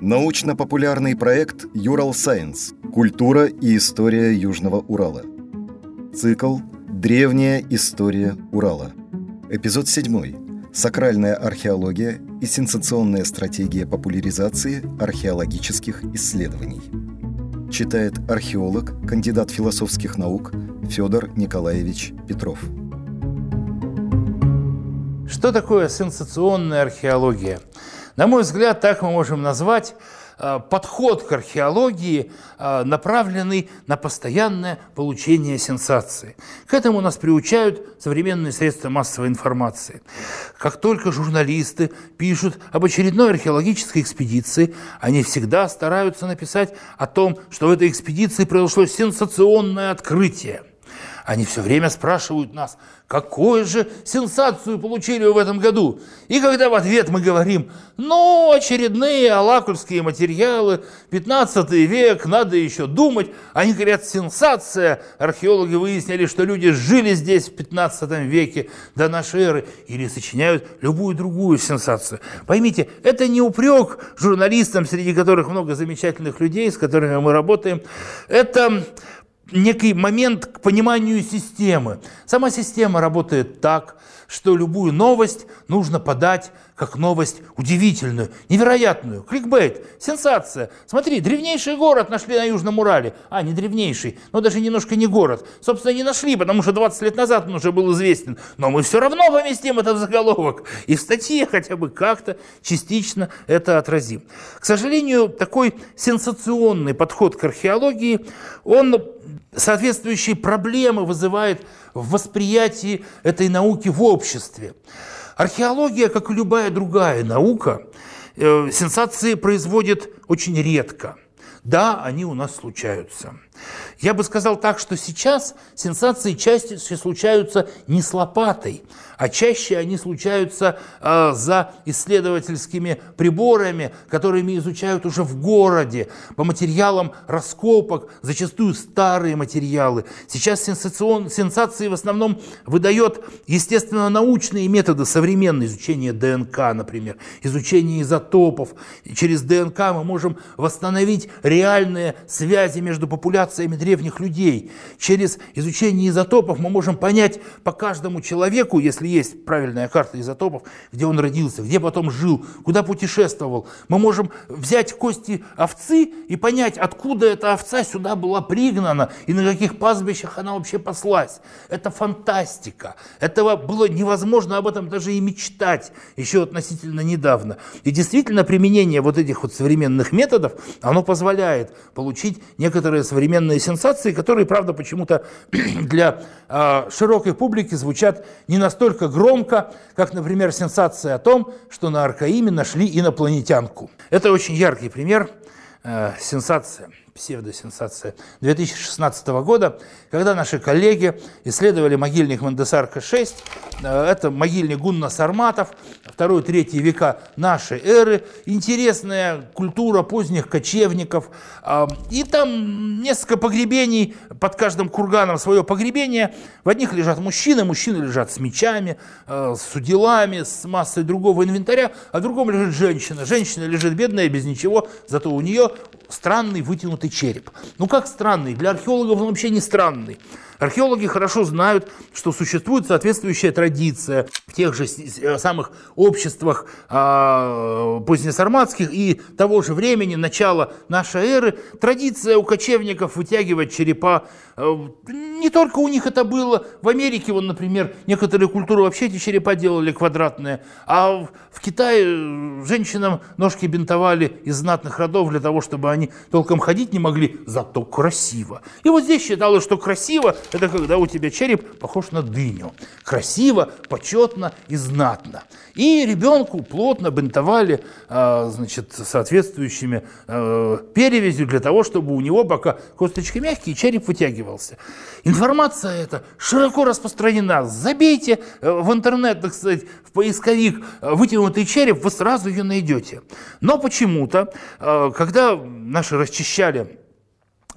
Научно-популярный проект «Юрал Сайенс. Культура и история Южного Урала». Цикл «Древняя история Урала». Эпизод 7. Сакральная археология и сенсационная стратегия популяризации археологических исследований. Читает археолог, кандидат философских наук Федор Николаевич Петров. Что такое сенсационная археология? На мой взгляд, так мы можем назвать э, подход к археологии, э, направленный на постоянное получение сенсации. К этому нас приучают современные средства массовой информации. Как только журналисты пишут об очередной археологической экспедиции, они всегда стараются написать о том, что в этой экспедиции произошло сенсационное открытие. Они все время спрашивают нас, какую же сенсацию получили в этом году. И когда в ответ мы говорим, ну, очередные алакульские материалы, 15 век, надо еще думать, они говорят, сенсация. Археологи выяснили, что люди жили здесь в 15 веке до нашей эры, или сочиняют любую другую сенсацию. Поймите, это не упрек журналистам, среди которых много замечательных людей, с которыми мы работаем. Это некий момент к пониманию системы. Сама система работает так, что любую новость нужно подать как новость удивительную, невероятную. Кликбейт, сенсация. Смотри, древнейший город нашли на Южном Урале. А, не древнейший, но даже немножко не город. Собственно, не нашли, потому что 20 лет назад он уже был известен. Но мы все равно поместим это в заголовок. И в статье хотя бы как-то частично это отразим. К сожалению, такой сенсационный подход к археологии, он соответствующие проблемы вызывает в восприятии этой науки в обществе. Археология, как и любая другая наука, э, сенсации производит очень редко. Да, они у нас случаются. Я бы сказал так, что сейчас сенсации чаще случаются не с лопатой, а чаще они случаются э, за исследовательскими приборами, которыми изучают уже в городе, по материалам раскопок, зачастую старые материалы. Сейчас сенсацион, сенсации в основном выдает, естественно, научные методы современные, изучение ДНК, например, изучение изотопов. Через ДНК мы можем восстановить реальные связи между популяциями древних людей. Через изучение изотопов мы можем понять по каждому человеку, если есть правильная карта изотопов, где он родился, где потом жил, куда путешествовал. Мы можем взять кости овцы и понять, откуда эта овца сюда была пригнана и на каких пастбищах она вообще паслась. Это фантастика. Этого было невозможно об этом даже и мечтать еще относительно недавно. И действительно применение вот этих вот современных методов, оно позволяет получить некоторые современные сенсации, которые, правда, почему-то для э, широкой публики звучат не настолько громко, как, например, сенсация о том, что на Аркаиме нашли инопланетянку. Это очень яркий пример э, сенсации псевдосенсация 2016 года, когда наши коллеги исследовали могильник Мандесарка-6. Э, это могильник Гунна Сарматов, 2-3 века нашей эры. Интересная культура поздних кочевников. Э, и там несколько погребений, под каждым курганом свое погребение. В одних лежат мужчины, мужчины лежат с мечами, э, с уделами, с массой другого инвентаря, а в другом лежит женщина. Женщина лежит бедная, без ничего, зато у нее странный вытянутый череп. Ну как странный? Для археологов он вообще не странный. Археологи хорошо знают, что существует соответствующая традиция в тех же э, самых обществах э, позднесарматских и того же времени, начала нашей эры. Традиция у кочевников вытягивать черепа. Э, не только у них это было. В Америке, вон, например, некоторые культуры вообще эти черепа делали квадратные. А в, Китае э, женщинам ножки бинтовали из знатных родов для того, чтобы они толком ходить не могли, зато красиво. И вот здесь считалось, что красиво это когда у тебя череп похож на дыню. Красиво, почетно и знатно. И ребенку плотно бинтовали а, значит, соответствующими а, перевязью для того, чтобы у него пока косточки мягкие, череп вытягивался. Информация эта широко распространена. Забейте э, в интернет, так сказать, в поисковик э, вытянутый череп, вы сразу ее найдете. Но почему-то, э, когда наши расчищали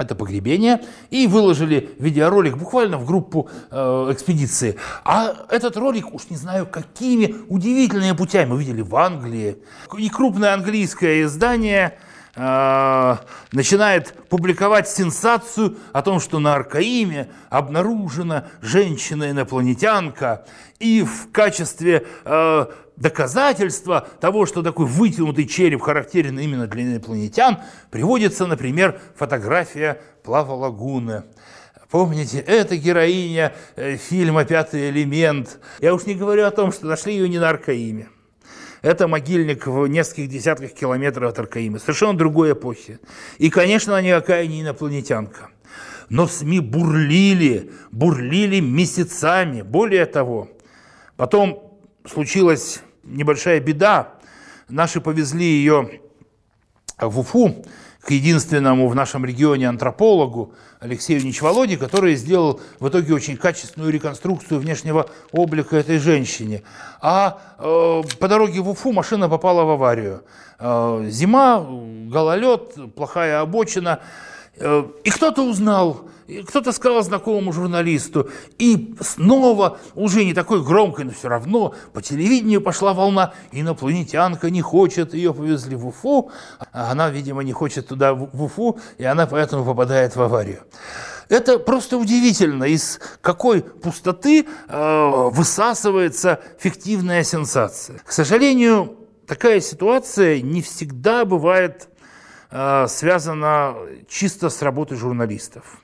это погребение, и выложили видеоролик буквально в группу э, экспедиции. А этот ролик, уж не знаю, какими удивительными путями мы видели в Англии. И крупное английское издание э, начинает публиковать сенсацию о том, что на Аркаиме обнаружена женщина-инопланетянка, и в качестве э, доказательства того, что такой вытянутый череп характерен именно для инопланетян, приводится, например, фотография Плава Лагуны. Помните, это героиня э, фильма «Пятый элемент». Я уж не говорю о том, что нашли ее не на Аркаиме. Это могильник в нескольких десятках километров от Аркаима. Совершенно другой эпохи. И, конечно, она никакая не инопланетянка. Но СМИ бурлили, бурлили месяцами. Более того, потом случилась небольшая беда. Наши повезли ее в Уфу, к единственному в нашем регионе антропологу Алексею Ничволоде, который сделал в итоге очень качественную реконструкцию внешнего облика этой женщине. А э, по дороге в Уфу машина попала в аварию. Э, зима, гололед, плохая обочина. Э, и кто-то узнал, кто-то сказал знакомому журналисту, и снова, уже не такой громкой, но все равно, по телевидению пошла волна, инопланетянка не хочет, ее повезли в Уфу, а она, видимо, не хочет туда, в Уфу, и она поэтому попадает в аварию. Это просто удивительно, из какой пустоты э, высасывается фиктивная сенсация. К сожалению, такая ситуация не всегда бывает связана чисто с работой журналистов.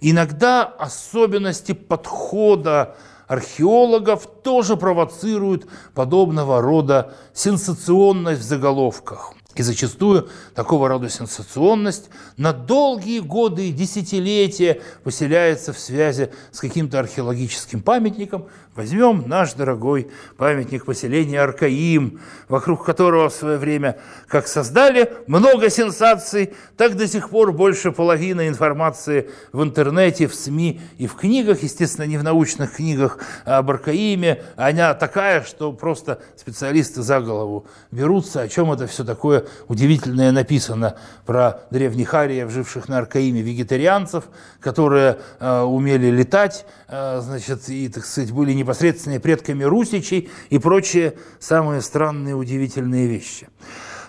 Иногда особенности подхода археологов тоже провоцируют подобного рода сенсационность в заголовках. И зачастую такого рода сенсационность на долгие годы и десятилетия поселяется в связи с каким-то археологическим памятником. Возьмем наш дорогой памятник поселения Аркаим, вокруг которого в свое время как создали много сенсаций, так до сих пор больше половины информации в интернете, в СМИ и в книгах, естественно, не в научных книгах об Аркаиме, она такая, что просто специалисты за голову берутся, о чем это все такое удивительное написано про древних ариев, живших на Аркаиме, вегетарианцев, которые э, умели летать, э, значит, и, так сказать, были непосредственными предками русичей и прочие самые странные, удивительные вещи.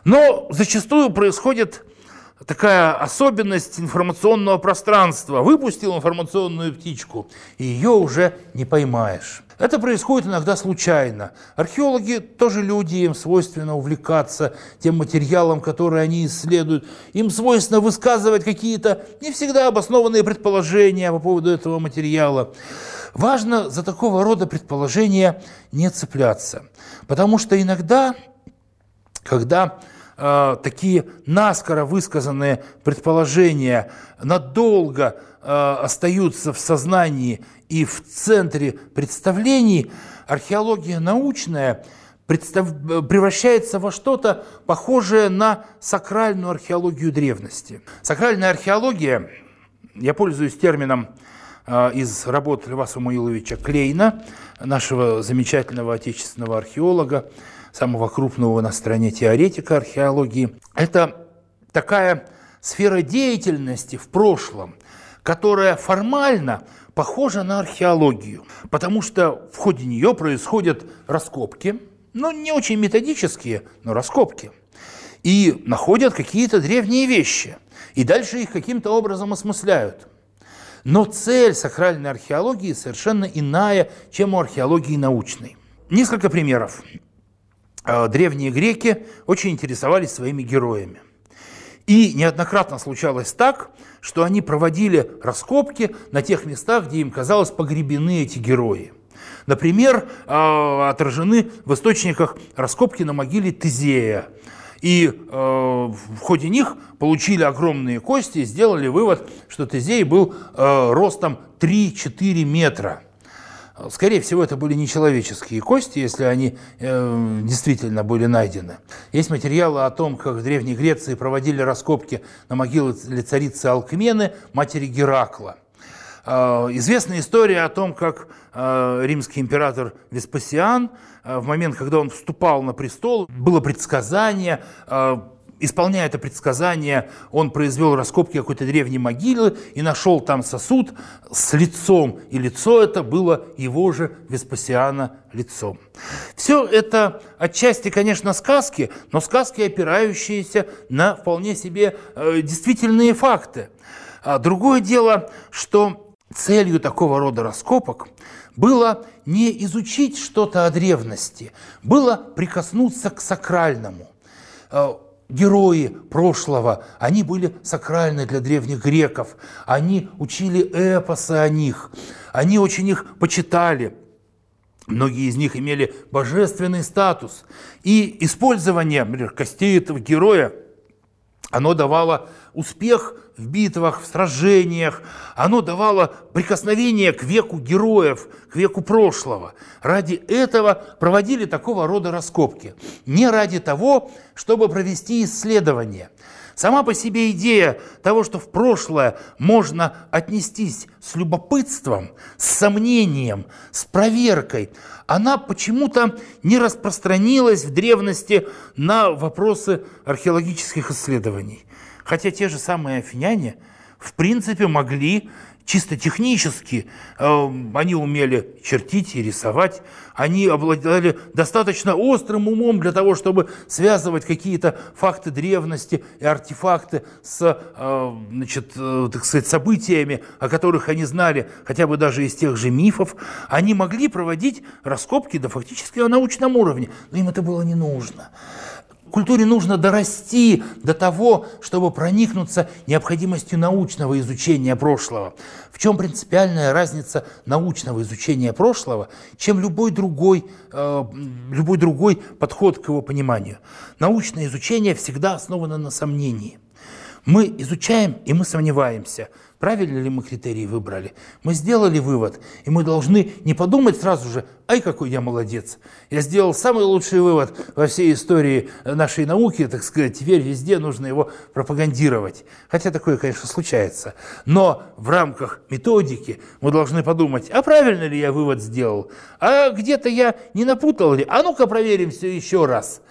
Но зачастую происходит такая особенность информационного пространства. Выпустил информационную птичку, и ее уже не поймаешь. Это происходит иногда случайно. Археологи тоже люди, им свойственно увлекаться тем материалом, который они исследуют. Им свойственно высказывать какие-то не всегда обоснованные предположения по поводу этого материала. Важно за такого рода предположения не цепляться, потому что иногда, когда э, такие наскоро высказанные предположения надолго э, остаются в сознании и в центре представлений, археология научная представ... превращается во что-то похожее на сакральную археологию древности. Сакральная археология, я пользуюсь термином э, из работ Льва Самуиловича Клейна, нашего замечательного отечественного археолога, самого крупного на стране теоретика археологии. Это такая сфера деятельности в прошлом, которая формально похожа на археологию, потому что в ходе нее происходят раскопки, ну, не очень методические, но раскопки, и находят какие-то древние вещи, и дальше их каким-то образом осмысляют. Но цель сакральной археологии совершенно иная, чем у археологии научной. Несколько примеров. Э, древние греки очень интересовались своими героями. И неоднократно случалось так, что они проводили раскопки на тех местах, где им казалось погребены эти герои. Например, э, отражены в источниках раскопки на могиле Тезея. И э, в ходе них получили огромные кости и сделали вывод, что Тезей был ростом 3-4 метра – Скорее всего, это были нечеловеческие кости, если они э, действительно были найдены. Есть материалы о том, как в Древней Греции проводили раскопки на могиле царицы Алкмены, матери Геракла. Э, известна история о том, как э, римский император Веспасиан э, в момент, когда он вступал на престол, было предсказание, э, исполняя это предсказание, он произвел раскопки какой-то древней могилы и нашел там сосуд с лицом. И лицо это было его же Веспасиана лицом. Все это отчасти, конечно, сказки, но сказки, опирающиеся на вполне себе э, действительные факты. А другое дело, что целью такого рода раскопок было не изучить что-то о древности, было прикоснуться к сакральному. Герои прошлого, они были сакральны для древних греков, они учили эпосы о них, они очень их почитали. Многие из них имели божественный статус. И использование например, костей этого героя, оно давало успех в битвах, в сражениях. Оно давало прикосновение к веку героев, к веку прошлого. Ради этого проводили такого рода раскопки. Не ради того, чтобы провести исследование. Сама по себе идея того, что в прошлое можно отнестись с любопытством, с сомнением, с проверкой, она почему-то не распространилась в древности на вопросы археологических исследований. Хотя те же самые афиняне, в принципе, могли чисто технически, э, они умели чертить и рисовать, они обладали достаточно острым умом для того, чтобы связывать какие-то факты древности и артефакты с, э, значит, э, так сказать, событиями, о которых они знали, хотя бы даже из тех же мифов. Они могли проводить раскопки, да фактически на научном уровне, но им это было не нужно. Культуре нужно дорасти до того, чтобы проникнуться необходимостью научного изучения прошлого. В чем принципиальная разница научного изучения прошлого, чем любой другой, э, любой другой подход к его пониманию? Научное изучение всегда основано на сомнении. Мы изучаем, и мы сомневаемся – Правильно ли мы критерии выбрали? Мы сделали вывод, и мы должны не подумать сразу же, ай, какой я молодец. Я сделал самый лучший вывод во всей истории нашей науки, так сказать, теперь везде нужно его пропагандировать. Хотя такое, конечно, случается. Но в рамках методики мы должны подумать, а правильно ли я вывод сделал? А где-то я не напутал ли? А ну-ка проверим все еще раз.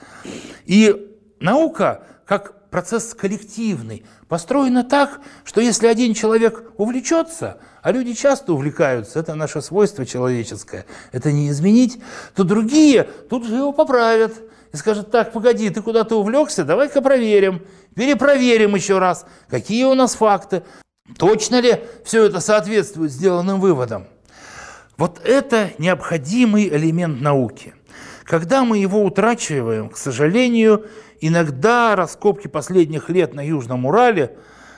И наука, как процесс коллективный, построена так, что если один человек увлечется, а люди часто увлекаются, это наше свойство человеческое, это не изменить, то другие тут же его поправят и скажут, так, погоди, ты куда-то увлекся, давай-ка проверим, перепроверим еще раз, какие у нас факты, точно ли все это соответствует сделанным выводам. Вот это необходимый элемент науки. Когда мы его утрачиваем, к сожалению, иногда раскопки последних лет на Южном Урале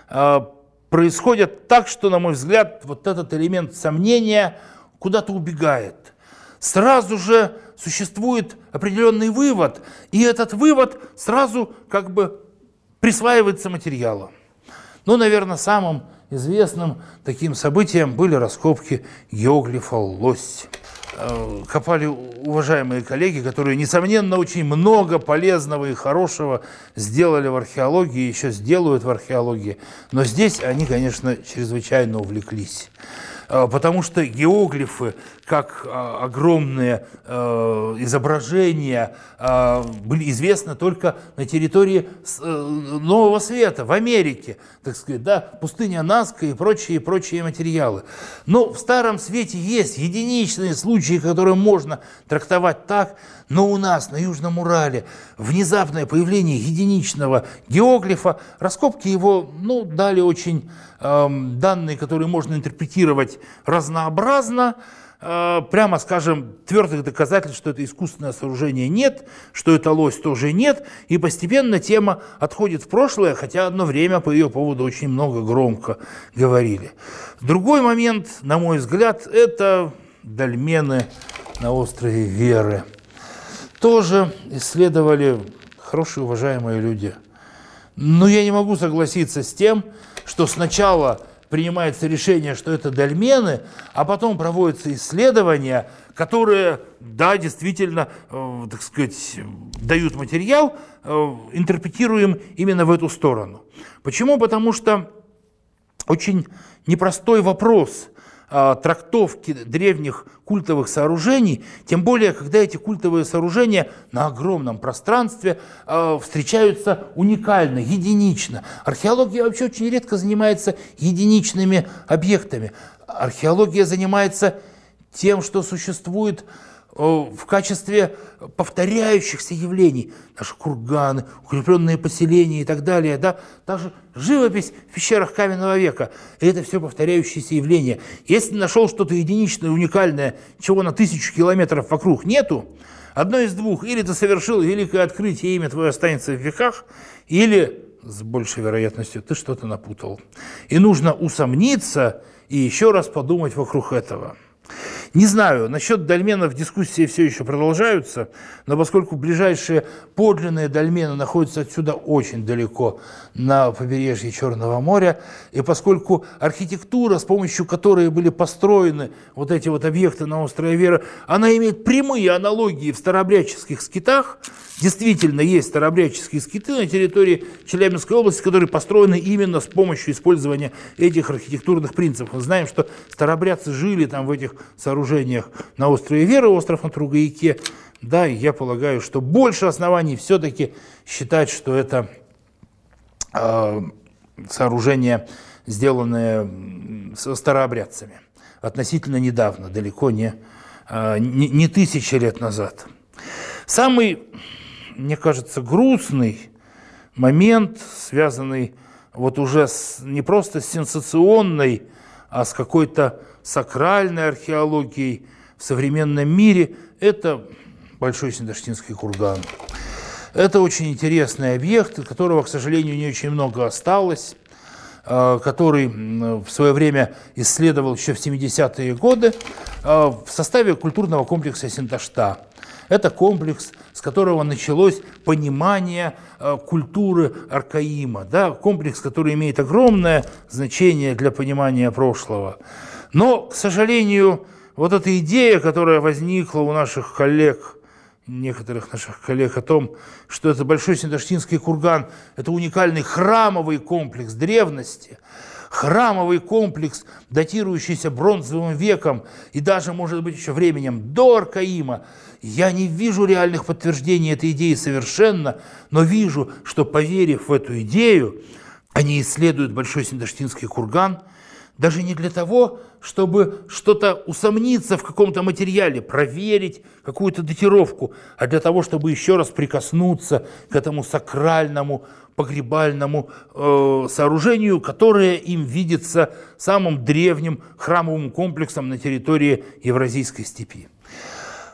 э, происходят так, что, на мой взгляд, вот этот элемент сомнения куда-то убегает. Сразу же существует определенный вывод, и этот вывод сразу как бы присваивается материалу. Ну, наверное, самым известным таким событием были раскопки геоглифа «Лось». Э, копали уважаемые коллеги, которые, несомненно, очень много полезного и хорошего сделали в археологии, еще сделают в археологии. Но здесь они, конечно, чрезвычайно увлеклись. Э, потому что геоглифы, как э, огромные э, изображения, были известны только на территории Нового Света, в Америке, так сказать, да, пустыня Наска и прочие, прочие материалы. Но в Старом Свете есть единичные случаи, которые можно трактовать так, но у нас на Южном Урале внезапное появление единичного геоглифа, раскопки его ну, дали очень э, данные, которые можно интерпретировать разнообразно, э, прямо скажем, твердых доказательств, что это искусственное сооружение нет, что это лось тоже нет, и постепенно тема отходит в прошлое, хотя одно время по ее поводу очень много громко говорили. Другой момент, на мой взгляд, это дольмены на острове Веры тоже исследовали хорошие, уважаемые люди. Но я не могу согласиться с тем, что сначала принимается решение, что это дольмены, а потом проводятся исследования, которые, да, действительно, э, так сказать, дают материал, э, интерпретируем именно в эту сторону. Почему? Потому что очень непростой вопрос, трактовки древних культовых сооружений, тем более, когда эти культовые сооружения на огромном пространстве э, встречаются уникально, единично. Археология вообще очень редко занимается единичными объектами. Археология занимается тем, что существует в качестве повторяющихся явлений, наши курганы, укрепленные поселения и так далее, да, также живопись в пещерах каменного века. И это все повторяющиеся явления. Если нашел что-то единичное, уникальное, чего на тысячу километров вокруг нету, одно из двух, или ты совершил великое открытие, имя твое останется в веках, или с большей вероятностью ты что-то напутал. И нужно усомниться и еще раз подумать вокруг этого. Не знаю, насчет дольменов дискуссии все еще продолжаются, но поскольку ближайшие подлинные дольмены находятся отсюда очень далеко на побережье Черного моря, и поскольку архитектура, с помощью которой были построены вот эти вот объекты на острове Вера, она имеет прямые аналогии в старообрядческих скитах, действительно есть старообрядческие скиты на территории Челябинской области, которые построены именно с помощью использования этих архитектурных принципов. Мы знаем, что старообрядцы жили там в этих сооружениях, сооружениях на острове Веры, остров на Тругаяке. Да, я полагаю, что больше оснований все-таки считать, что это э, сооружение, сделанное старообрядцами относительно недавно, далеко не, э, не, не тысячи лет назад. Самый, мне кажется, грустный момент, связанный вот уже с, не просто с сенсационной, а с какой-то сакральной археологией в современном мире, это Большой Синдаштинский курган. Это очень интересный объект, которого, к сожалению, не очень много осталось, а, который в свое время исследовал еще в 70-е годы а, в составе культурного комплекса Синташта. Это комплекс, с которого началось понимание а, культуры Аркаима, да, комплекс, который имеет огромное значение для понимания прошлого. Но, к сожалению, вот эта идея, которая возникла у наших коллег, некоторых наших коллег о том, что это Большой Синдаштинский курган, это уникальный храмовый комплекс древности, храмовый комплекс, датирующийся бронзовым веком и даже, может быть, еще временем до Аркаима, я не вижу реальных подтверждений этой идеи совершенно, но вижу, что, поверив в эту идею, они исследуют Большой Синдаштинский курган – даже не для того, чтобы что-то усомниться в каком-то материале, проверить какую-то датировку, а для того, чтобы еще раз прикоснуться к этому сакральному погребальному э, сооружению, которое им видится самым древним храмовым комплексом на территории Евразийской степи.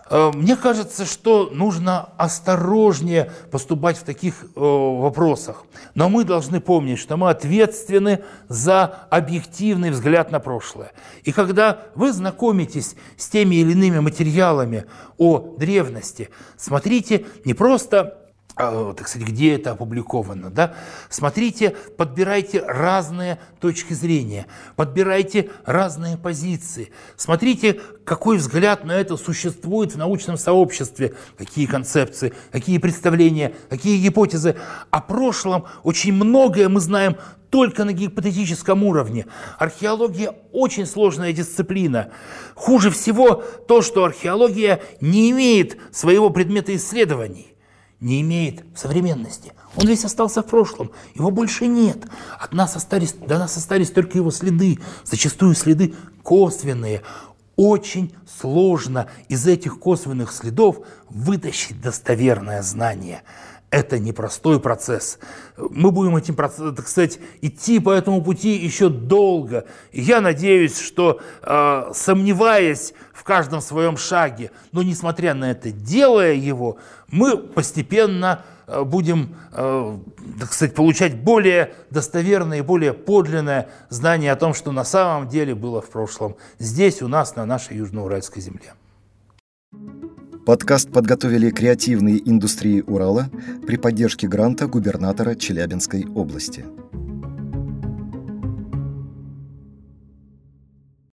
Э, мне кажется, что нужно осторожнее поступать в таких э, вопросах. Но мы должны помнить, что мы ответственны за объективный взгляд на прошлое. И когда вы знакомитесь с теми или иными материалами о древности, смотрите не просто так сказать, где это опубликовано, да? Смотрите, подбирайте разные точки зрения, подбирайте разные позиции, смотрите, какой взгляд на это существует в научном сообществе, какие концепции, какие представления, какие гипотезы. О прошлом очень многое мы знаем только на гипотетическом уровне. Археология очень сложная дисциплина. Хуже всего то, что археология не имеет своего предмета исследований не имеет современности. Он весь остался в прошлом, его больше нет. От нас остались, до нас остались только его следы, зачастую следы косвенные. Очень сложно из этих косвенных следов вытащить достоверное знание это непростой процесс. Мы будем этим, так сказать, идти по этому пути еще долго. И я надеюсь, что, э, сомневаясь в каждом своем шаге, но несмотря на это, делая его, мы постепенно э, будем, э, так сказать, получать более достоверное и более подлинное знание о том, что на самом деле было в прошлом здесь, у нас, на нашей Южноуральской земле. Подкаст подготовили креативные индустрии Урала при поддержке гранта губернатора Челябинской области.